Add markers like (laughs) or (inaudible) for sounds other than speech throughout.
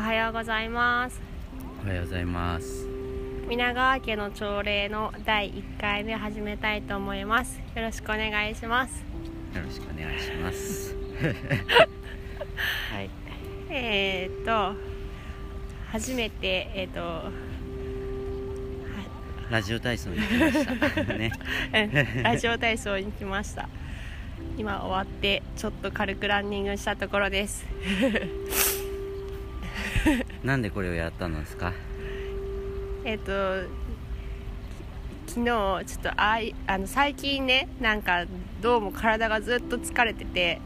はようございます。おはようございます。皆川家の朝礼の第1回目を始めたいと思います。よろしくお願いします。よろしくお願いします。(laughs) はい。えー、っと初めてえー、っとラジオ体操に行きました。ね。(laughs) うんラジオ体操に来ました。今終わってちょっと軽くランニングしたところです (laughs) なんでこれをやったんですか？えっと昨日ちょっとあいあの最近ねなんかどうも体がずっと疲れてて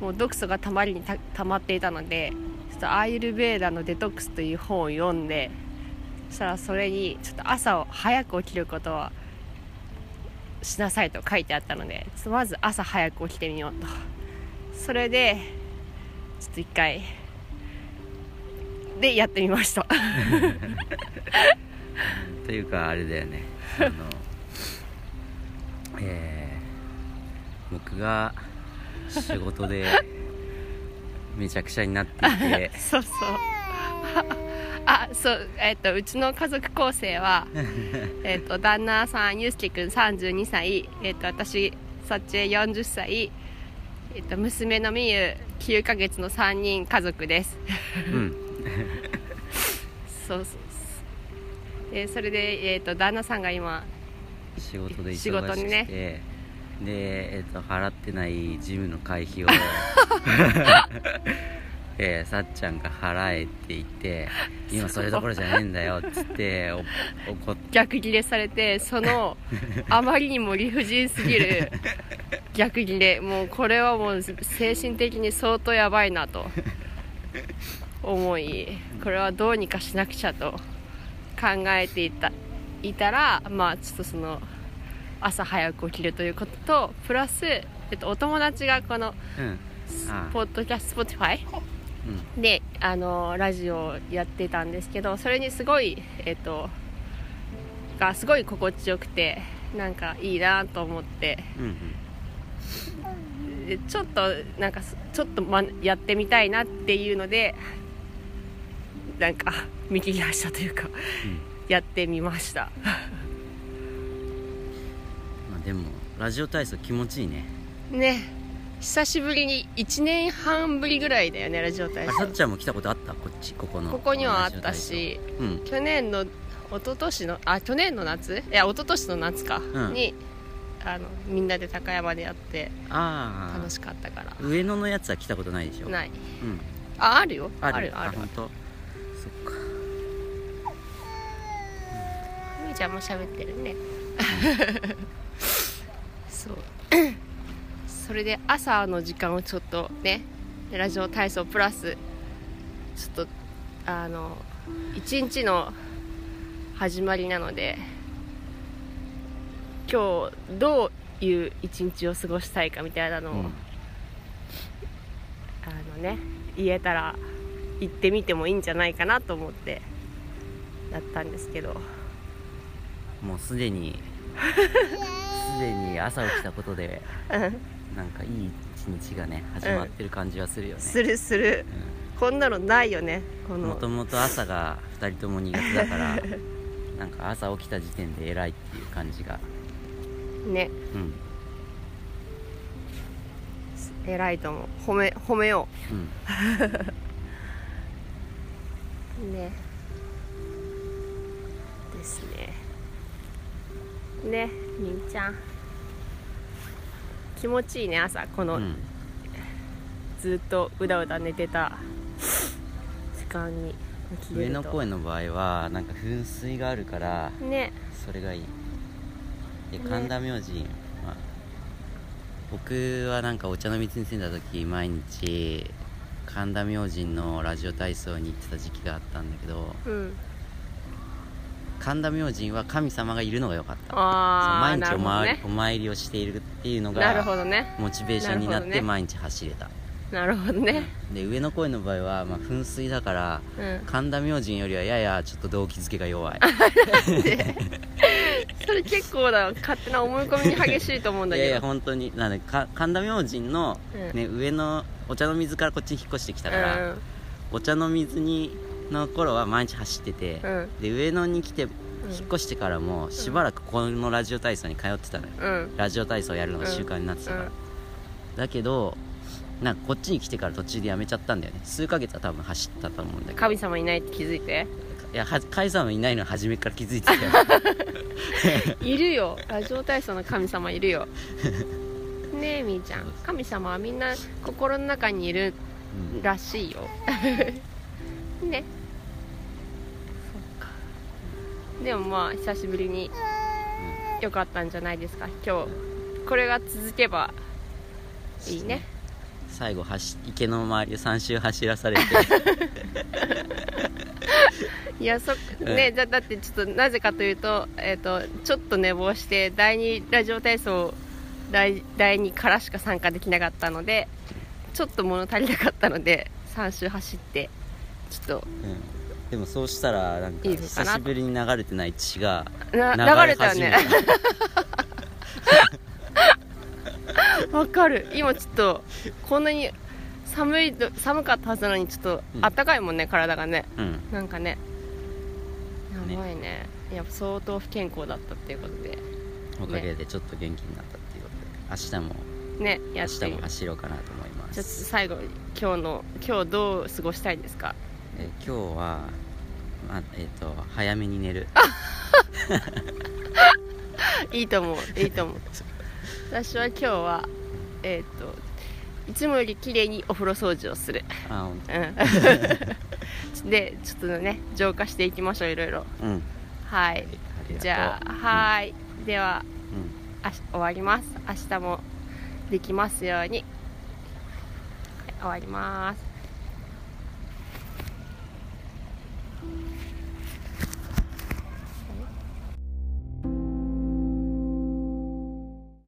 もう毒素がたまりにた溜まっていたのでちょっとアイルベーダのデトックスという本を読んでそしたらそれにちょっと朝を早く起きることはしなさいと書いてあったのでまず朝早く起きてみようと。それでちょっと一回でやってみました。というかあれだよね。あのえー、僕が仕事でめちゃくちゃになっていて。そうそう。あそうえっ、とうちの家族構成は (laughs) えっと旦那さんゆうすけくん32歳えっ、と私さっちえ40歳えっ、と娘のみゆ9ヶ月の3人家族です。うんそうそうそう。でそれで、えっと旦那さんが今仕事で仕事にね。で、えっと払ってないジムの会費を (laughs) えーさっちゃんが払えって言って今それどころじゃねえんだよっつってっ逆ギレされてそのあまりにも理不尽すぎる。逆ギレ。もうこれはもう精神的に相当やばいなと思いこれはどうにかしなくちゃと考えていたいたらまあちょっとその朝早く起きるということとプラス、えっと、お友達がこのうん。あポッドキャスト Spotify うん。であのラジオをやってたんですけどそれにすごいえっ、とがすごい心地よくてなんかいいなと思って。うんでちょっとなんかすちょっと、ま、やってみたいなっていうのでなんか見切りましたというかうん。やってみました。(laughs) まあでもラジオ体操気持ちいいね。ね。久しぶりに1年半ぶりぐらいだよねラジオ体操。あさっちゃんも来たことあった？こっちここのここにはあったしうん。去年の一昨年のあ去年の夏？いや一昨年の夏か、うん。にあのみんなで高山でやってああ楽しかったから。上野のやつは来たことないでしょ？ない。うん。ああるよ。ある。あるある。本当？そっか。みーちゃんも喋ってるね。そう。それで朝の時間をちょっとねラジオ体操プラスちょっとあの一日の始まりなので今日どういう一日を過ごしたいかみたいなのを、うん。あのね言えたら行ってみてもいいんじゃないかなと思ってやったんですけど。もうすでにすでに朝起きたことでうんなんかいい一日がね始まってる感じはするよね、するする。こんなのないよねこもとのもと朝が2人とも苦手だからなんか朝起きた時点で偉いっていう感じが。ね。うん。偉いと思う。褒め褒めよう。ん。う (laughs) ね。ですね。ねみんちゃん。気持ちいいね朝。この、うん。ずっとうだうだ寝てた。時間に上野公園の場合はなんか噴水があるからね。それがいい。でね。神田明神、まあ、僕はなんかお茶の水に住んだ時毎日神田明神のラジオ体操に行ってた時期があったんだけどうん。神田明神は神様がいるのが良かった。毎日お,、まね。お参りをしているっていうのなるほがどね。モチベーションになって毎日走れた、なるほどね。で上野公園の場合は、まあ、噴水だからうん。神田明神よりはややちょっと動機づけが弱い (laughs) それ結構だ勝手な思い込みに激しいと思うんだいやいやけど本当に。なんでか神田明神の、うん。ね上のお茶の水からこっちに引っ越してきたから、うん。お茶の水にの頃は毎日走ってて、うん。で上野に来て引っ越してからもしばらくこのラジオ体操に通ってたのよ、うん。ラジオ体操やるのが習慣になってたから、うん。だけどなんかこっちに来てから途中でやめちゃったんだよね。数ヶ月は多分走ったと思うんだけど。神様いないって気づいていやは神様いないのは初めから気づいてたよ。(laughs) いるよ。ラジオ体操の神様いるよ。ねえみーちゃん。神様はみんな心の中にいるうんらしいよ。ね。そっか。でもまあ久しぶりに良かったんじゃないですか。今日これが続けばいいね。最後走池の周りを3周走らされて (laughs) いやそねだだってちょっとなぜかというと,、えー、とちょっと寝坊して第2ラジオ体操第第2からしか参加できなかったのでちょっと物足りなかったので3周走ってちょっと。うん。でもそうしたらなんか久しぶりに流れてない血がな流流れたよね。(laughs) わかる。今ちょっとこんなに寒いと寒かったはずなのにちょっとうん。あったかいもんね、体がね。うん。なんかねやばいね。やっぱ相当不健康だったっていうことで。おかげでちょっと元気になったっていうことで。明日もねや明日って。みも走ろうかなと思いまじゃあす最後今日の今日どう過ごしたいですか？え今日は、まあえっと早めに寝る。(laughs) いいと思ういいと思う。私は今日はえっ、といつもより綺麗にお風呂掃除をする。あほんと。うん (laughs) でちょっとね浄化していきましょういろいろ。うん。はい。じゃあはーい。ではうん。あし終わります。明日もできますように、はい終わります